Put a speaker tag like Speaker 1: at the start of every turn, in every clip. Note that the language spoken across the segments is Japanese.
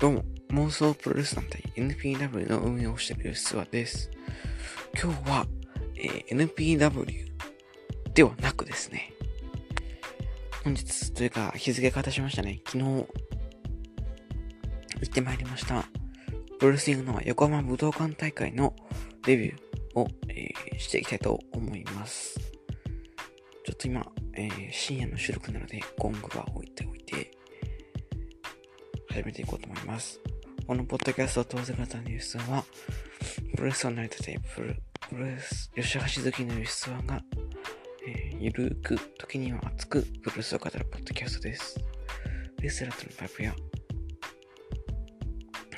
Speaker 1: どうも、妄想プロレス団体 NPW の運営をしている吉沢です。今日は、えー NPW ではなくですね、本日というか日付が経しましたね、昨日行ってまいりました、プロレスリングの横浜武道館大会のレビューを、えーしていきたいと思います。ちょっと今、えー深夜の収録なのでゴングは置いておいて、始めていこうと思います。このポッドキャストを通せ方のユースは、プロレスを成り立て、プロプロレス、吉橋好きのユースワが、えーゆるく、時には熱く、プロレスを語るポッドキャストです。レスラーとのパイプや、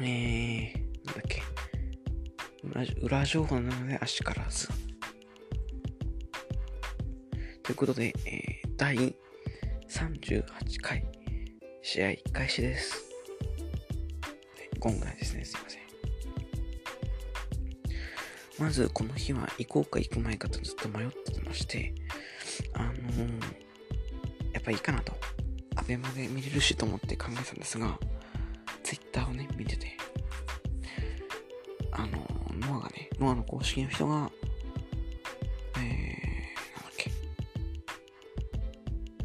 Speaker 1: えー、なんだっけ、裏情報なので足からず。ということで、えー第38回、試合開始です。ゴングないですね、すいません。まず、この日は行こうか行く前かとずっと迷ってまして、あのーやっぱいいかなと。アベマで見れるしと思って考えたんですが、ツイッターをね、見てて、あのーノアがね、ノアの公式の人が、えー、なんだっけ、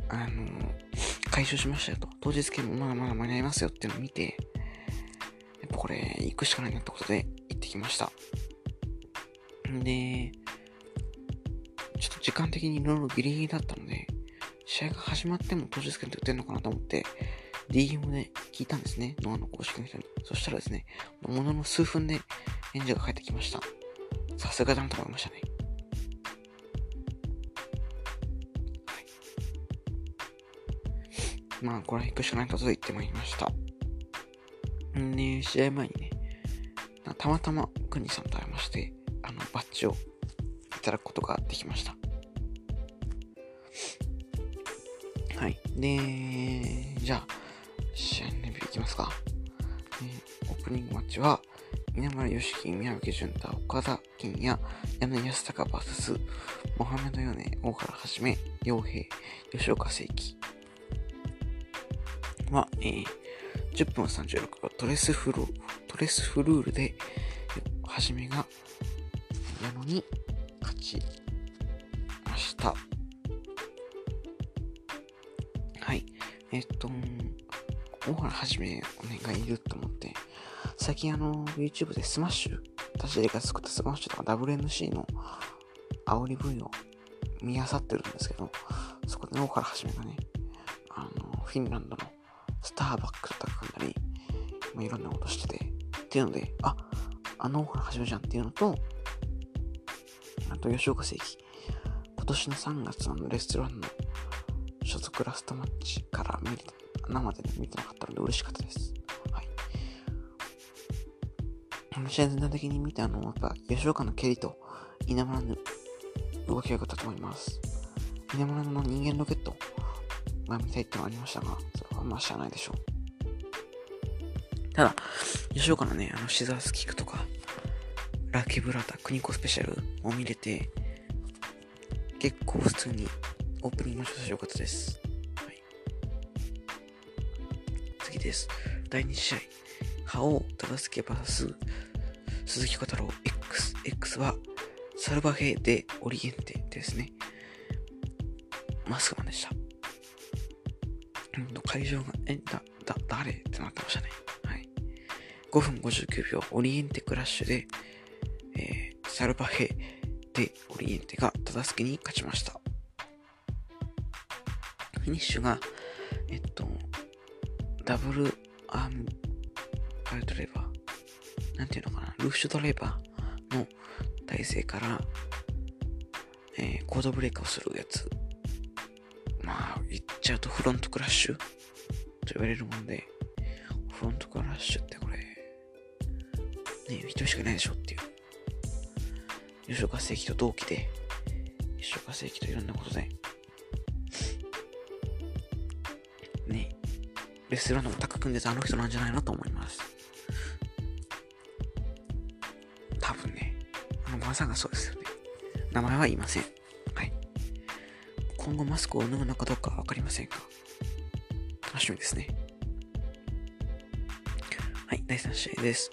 Speaker 1: あのー解消しましたよと。当日券もまだまだ間に合いますよっていうのを見て、これ、行くしかないなってことで行ってきました。で、ちょっと時間的にいろいろギリギリだったので、試合が始まっても当日券って売ってんのかなと思って、DM で聞いたんですね。ノアの公式の人に。そしたらですね、ものの数分で返事が返ってきました。さすがだなと思いましたね。まあ、これは行くしかないことで言ってまいりました。んで、試合前にね、たまたまクニさんと会いまして、あの、バッジをいただくことができました。はい。で、じゃあ、試合のレビューいきますか。オープニングマッチは、稲村良樹、宮脇潤太、岡田金也、柳安隆 VS、モハメドヨネ、大原はじめ、洋平、吉岡聖輝。は、えー、10分36秒トレスフル、トレスフルールで、はじめが、矢野に勝ちました。はい。えっと、大原はじめがいいると思って、最近あの、YouTube でスマッシュ、私が作ったスマッシュとか WNC の煽り V を見漁ってるんですけど、そこで大原はじめがね、あの、フィンランドのスターバックとか組んだり、まあ、いろんなことしてて、っていうので、あ、あの大原はじめじゃんっていうのと、あと吉岡世起、今年の3月のレストランの所属ラストマッチから見れ生で見てなかったので嬉しかったです。はい。試合全体的に見て、あの、やっぱ吉岡の蹴りと稲村の動きが良かったと思います。稲村の人間ロケットが見たいってのはありましたが、まあ知らないでしょう。ただ、吉岡のね、あの、シザースキックとか、ラッキーブラタ、クニコスペシャルを見れて、結構普通にオープニングの調子良かったです。はい。次です。第2試合、覇王忠介 VS 鈴木小太郎 X。X はサルバヘでオリエンテですね。マスクマンでした。会場が、え、だ、だ、誰？ってなってましたね。はい。5分59秒、オリエンテクラッシュで、えー、サルバヘでオリエンテが忠助に勝ちました。フィニッシュが、えっと、ダブルアームパイルドレバー。なんていうのかな、ルーシュドレバーの体勢から、えーコードブレーカーをするやつ。まあ、言っちゃうとフロントクラッシュと言われるもんで、フロントクラッシュってこれ、ね、人しかいないでしょっていう。吉岡聖輝と同期で、吉岡聖輝といろんなことで、ね、レスランのも高くんでたあの人なんじゃないのと思います。多分ね、あのまさんがそうですよね。名前は言いません。はい。今後マスクを脱ぐのかどうかわかりませんが、楽しみですね。はい、第3試合です。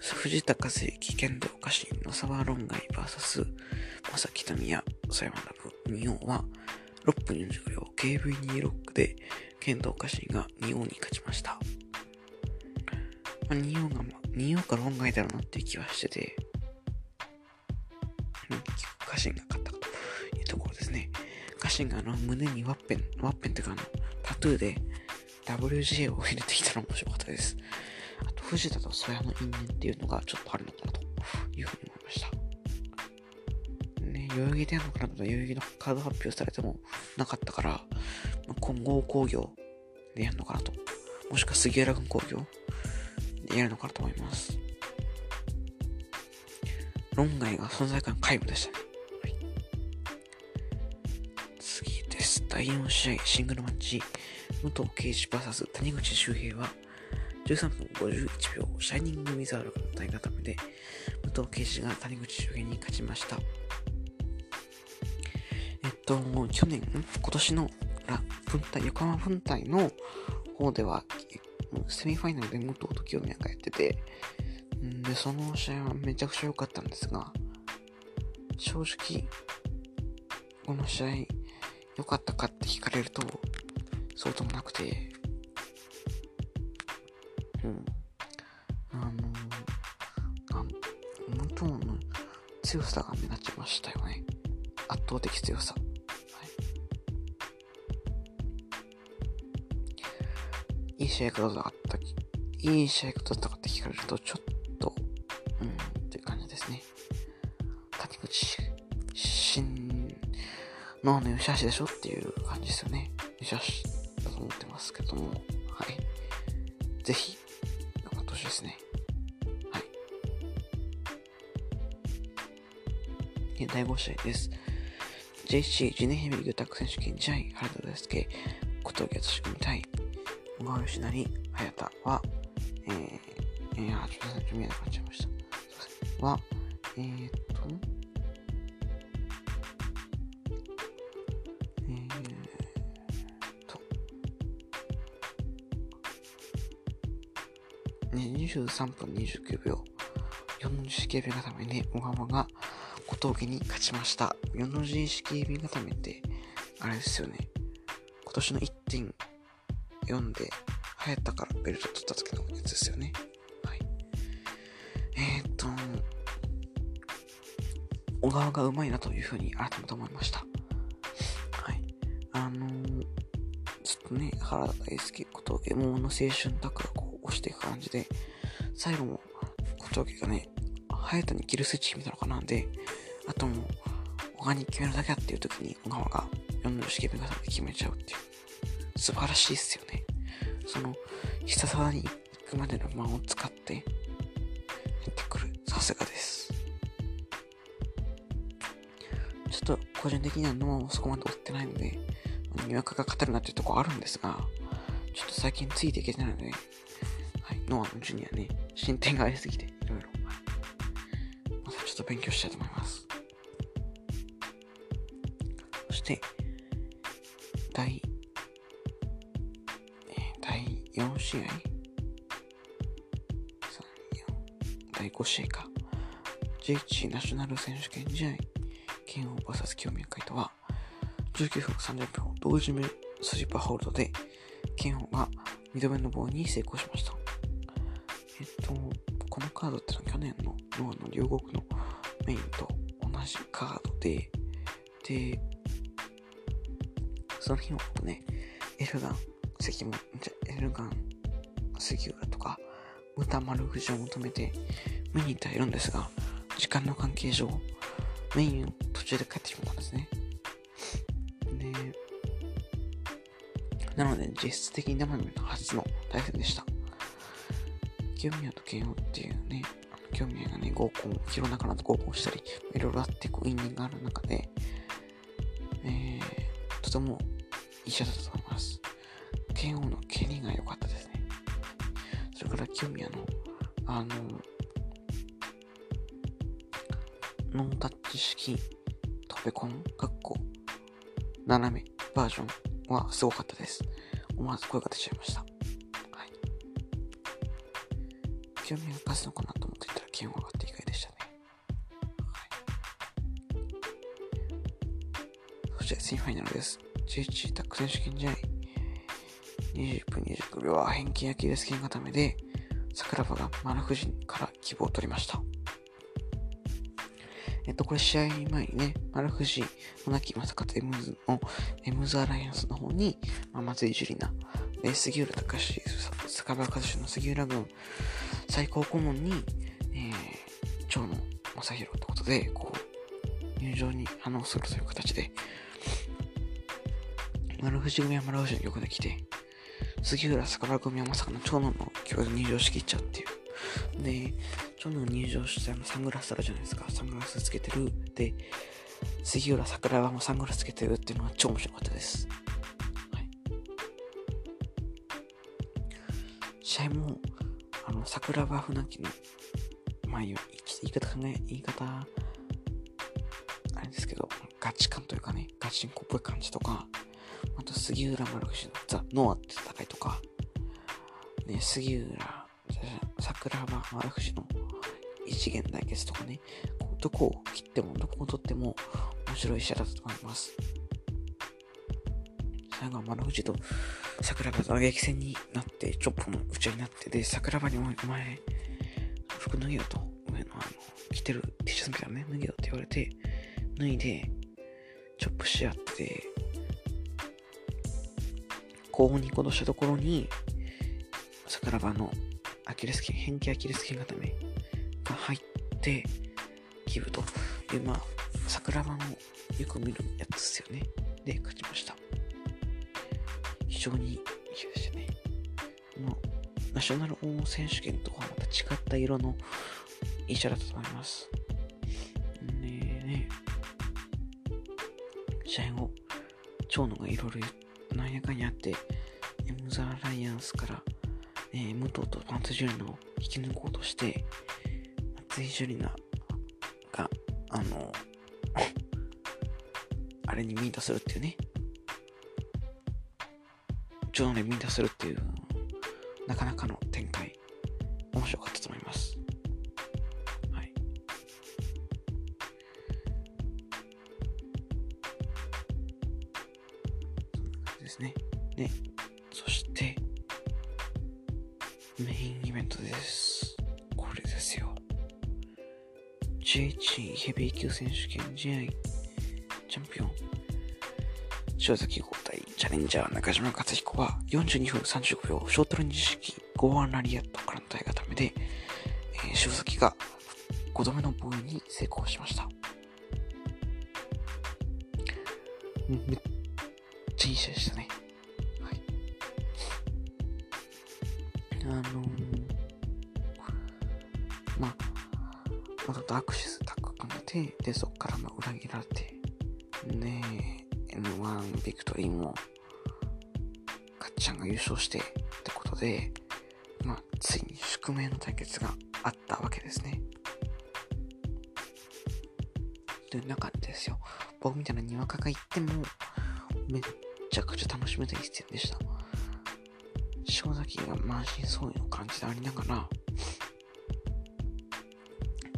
Speaker 1: 藤田和幸剣道家臣の沢論外 VS 正木民也佐山ラブ2王は6分45秒 KV2 ロックで剣道家臣が2王に勝ちました。まあ、2王が、まあ、2王か論外だろうなっていう気はしてて、うん、家臣が勝ったというところですね。家臣があの胸にワッペン、ワッペンというかあのタトゥーで WJ を入れてきたの面白かったです。あと、藤田と曽谷の因縁っていうのがちょっとあるのかなというふうに思いました。ね、代々木でやるのかなと代々木のカード発表されてもなかったから、まあ、混合工業でやるのかなと。もしくは杉浦軍工業でやるのかなと思います。論外が存在感皆無でしたね。はい、次です。第4試合シングルマッチ。武藤敬司 VS 谷口周平は13分51秒、シャイニング・ウィザードの対固めで、武藤敬司が谷口周平に勝ちました。えっと、去年、今年の分隊、横浜分隊の方では、セミファイナルで武藤と清宮がやってて、で、その試合はめちゃくちゃ良かったんですが、正直、この試合、良かったかって聞かれると、そうともなくて、うん。あのー、武藤の強さが目立ちましたよね。圧倒的強さ。はい。いい試合方だった、いい試合方だったかって聞かれると、ちょっと、うん、っていう感じですね。谷口、新ののよしあしでしょっていう感じですよね。よしあしと思ってますけども、はい。ぜひ、頑張ってほしいですね。はい。第5試合です。JC ジネヘミリグタック選手権試合、原田大輔、小峠敦組対小川義成、早田は、えー、えー、あ、ちょっと見えなくなっちゃいました。すいません。は、えー、っと、23分29秒、4の字式エビ固めで小川が小峠に勝ちました。4の字式エビ固めって、あれですよね。今年の1.4で、流行ったからベルト取った時のやつですよね。はい。えー、っと、小川がうまいなというふうに改めて思いました。はい。あのー、ちょっとね、原田大輔、小峠、桃の青春タクラこう押していく感じで、最後も小峠がね、隼人にキルスイッチ決めたのかなんで、あともう、小川に決めるだけだっていう時に小川が4の式目型で決めちゃうっていう。素晴らしいっすよね。その、必殺技に行くまでの間を使って、やってくる。さすがです。ちょっと個人的には脳をそこまで追ってないので、にわかが勝てるなっていうとこあるんですが、ちょっと最近ついていけてないので、ノアのジュニアね、進展がありすぎて、いろいろ。またちょっと勉強したいと思います。そして、第、えー、第4試合 ?3、4、第5試合か。JH ナショナル選手権試合、剣王 VS 清宮海斗は、19分30秒同時目スリッパホールドで、剣王が2度目の棒に成功しました。えっと、このカードってのは去年のノアの両国のメインと同じカードで、で、その日もね、エルガン、関も、じゃ、エルガン、杉浦とか、歌丸藤を求めて見に行ってはいるんですが、時間の関係上、メインを途中で帰ってしまったんですね。で、なので実質的に生身の初の対戦でした。清宮と慶応っていうね、清宮がね、合コン、弘中と合コンしたり、いろいろあってこう因縁がある中で、えー、とてもいい試合だと思います。慶応の蹴りが良かったですね。それから清宮の、あの、ノンタッチ式トベコン、かっこ、斜めバージョンはすごかったです。思わず声が出ちゃいました。清宮が勝つのかなと思っていたら気温が上がって意外でしたね。はい。そしてセミファイナルです。11タック選手権試合。20分29秒は返金アキレス腱固めで、桜庭が丸藤から希望を取りました。えっと、これ試合前にね、丸藤、野木正和エムズのエムズアライアンスの方に、まあ、松井樹里奈、で、杉浦隆坂場和志の杉浦軍、最高顧問に、えー、長野正宏ってことで、こう、入場に反応するという形で、丸藤組は丸藤の曲で来て、杉浦坂場組はまさかの長野の曲で入場しきっちゃうっていう。で、長野入場してあのサングラスあるじゃないですか。サングラスつけてる。で、杉浦桜庭もサングラスつけてるっていうのが超面白かったです。試合も、あの、桜庭船木の、まあ、言い方考え、言い方、あれですけど、ガチ感というかね、ガチンコっぽい感じとか、あと杉浦丸藤のザ・ノアって戦いとか、ね、杉浦、桜庭丸藤の一元対決とかね、どこを切ってもどこを取っても面白い試合だったと思います。最後は丸藤と桜庭と打撃戦になって、チョップの打ち合いになって、で、桜庭にお前、服脱げよと、上のあの、着てる T シャツみたいなね、脱げよって言われて、脱いで、チョップし合って、後方に行動したところに、桜庭のアキレス腱、変形アキレス腱固めが入って、ギブという、まあ、桜庭のよく見るやつですよね。で、勝ちました。非常にいいでしたね。このナショナル王選手権とはまた違った色のいい試合だったと思います。でね、試合後、長野がいろいろなんやかんやあって、エムザ・アライアンスから、えー、武藤とパンツジュリナを引き抜こうとして、松井ジュリナが、あの、あれにミートするっていうね、長野にミートするっていう、なかなかの展開、面白かったと思います。はい。そんな感じですね。で、そして、メインイベントです。これですよ。JH ヘビー級選手権試合塩崎豪対チャレンジャー中島克彦は42分35秒ショートレンジ式ゴーアンラリアットからの体固めで、えー塩崎が5度目の防衛に成功しました。めっちゃいい試合でしたね。はい。あのー、まあ、またとアクシスタッグ組めて、で、そこからまあ裏切られて、ビクトリーも、かっちゃんが優勝して、ってことで、まあ、ついに宿命の対決があったわけですね。という中でですよ、僕みたいなにわかが行っても、めっちゃくちゃ楽しめた一戦でした。塩崎が満身創痍の感じでありながら、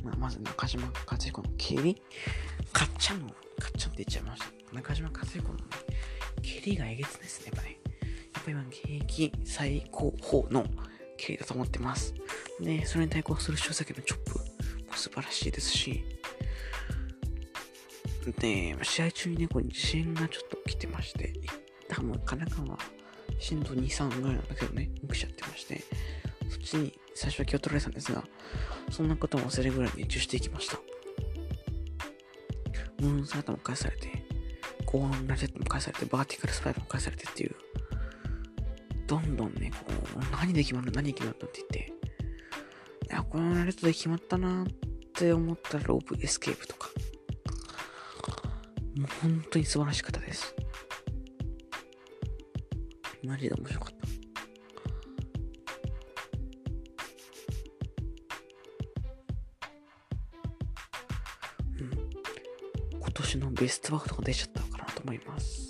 Speaker 1: まあ、まず中島和彦の蹴りかっちゃんの、かっちゃんって言っちゃいました。中島和彦のね、蹴りがえげつないですね、やっぱね。やっぱ今、現役最高峰の蹴りだと思ってます。で、それに対抗する塩崎のチョップも素晴らしいですし、で、試合中にね、これ地震がちょっと来てまして、多分神奈川震度2、3ぐらいなんだけどね、起きちゃってまして、そっちに最初は気を取られたんですが、そんなことも忘れるぐらい熱中していきました。ムーンサルトも返されて、豪腕ラリアットも返されて、バーティカルスパイクも返されてっていう、どんどんね、こう、何で決まる何で決まるのって言って、いや、このラリアットで決まったなって思ったらロープエスケープとか、もう本当に素晴らしかったです。マジで面白かった。うん。今年のベストワードが出ちゃったと思います。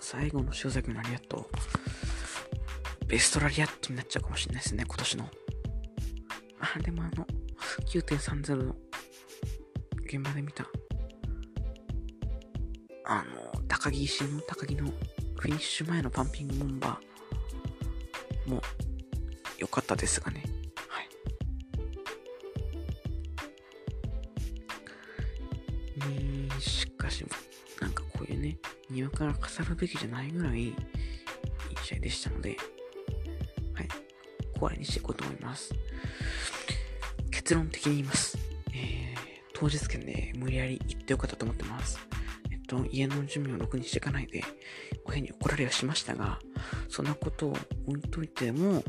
Speaker 1: 最後の塩崎のラリアット、ベストラリアットになっちゃうかもしれないですね、今年の。あ、でもあの、9.30の現場で見た、あの、高木石の高木のフィニッシュ前のパンピングボンバーも良かったですがね。庭から飾るべきじゃないぐらいいい試合でしたので、はい。終わりにしていこうと思います。結論的に言います。えー、当日券で無理やり行ってよかったと思ってます。えっと、家の準備をろくにしていかないで、親に怒られはしましたが、そんなことを置いといても、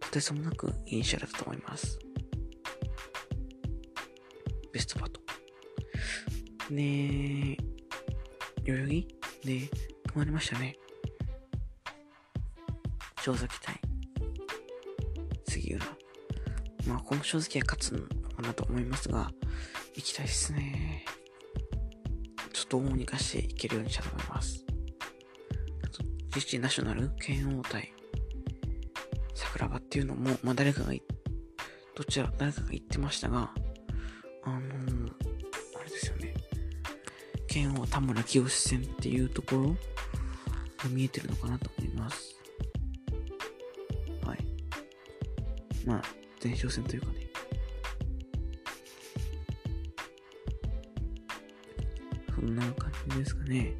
Speaker 1: とてつもなくいい試合だったと思います。ベストバト。ねえ、代々木？で止まりましたね。正崎対杉浦。まあ、この正直は勝つのかなと思いますが、行きたいですね。ちょっと大にかしていけるようにしたと思います。あと、GC ナショナル、剣王対桜庭っていうのも、まあ誰かが、どちら、誰かが言ってましたが、剣王田村清戦っていうところが見えてるのかなと思います。はい。まあ、前哨戦というかね。そんな感じですかね。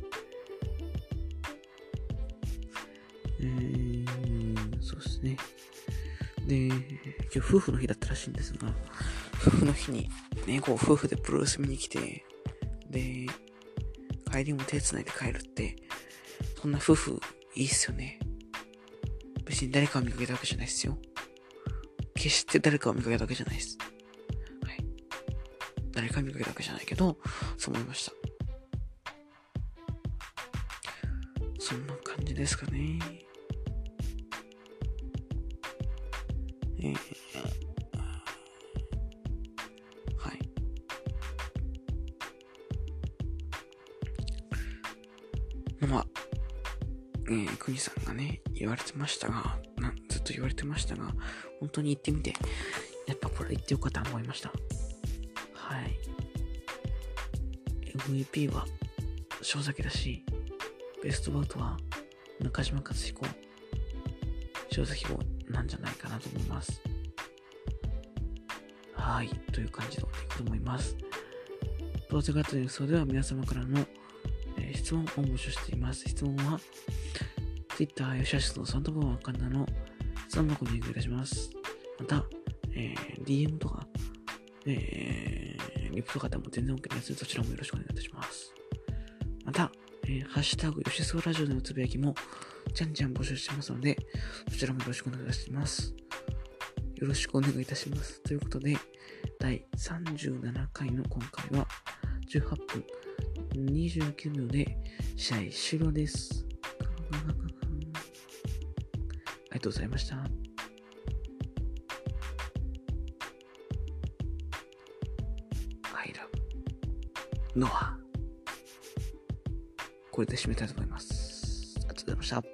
Speaker 1: えー、そうですね。で、今日夫婦の日だったらしいんですが、夫婦の日にね、こう夫婦でプロレス見に来て、で、帰りも手繋いで帰るって、そんな夫婦いいっすよね。別に誰かを見かけたわけじゃないっすよ。決して誰かを見かけたわけじゃないです。はい。誰かを見かけたわけじゃないけど、そう思いました。そんな感じですかね。えー、ね、言われてましたが、なずっと言われてましたが、本当に行ってみて、やっぱこれ行ってよかったと思いました。はい。MVP は正崎だし、ベストバウトは中島克彦、正崎号なんじゃないかなと思います。はい。という感じで終わっていくと思います。プロジェクトの予想では皆様からの、え、質問を募集しています。質問は、Twitter、吉橋のサンドボーンアカウントの質問箱にお願いいたします。また、えー、DM とか、えー、リプとかでも全然 OK です。そちらもよろしくお願いいたします。また、えー、ハッシュタグ、吉そうラジオでのつぶやきも、じゃんじゃん募集してますので、そちらもよろしくお願いします。よろしくお願いいたします。ということで、第37回の今回は、18分29秒で試合終了です。りがとうございました。I love Noah これで締めたいと思います。ありがとうございました。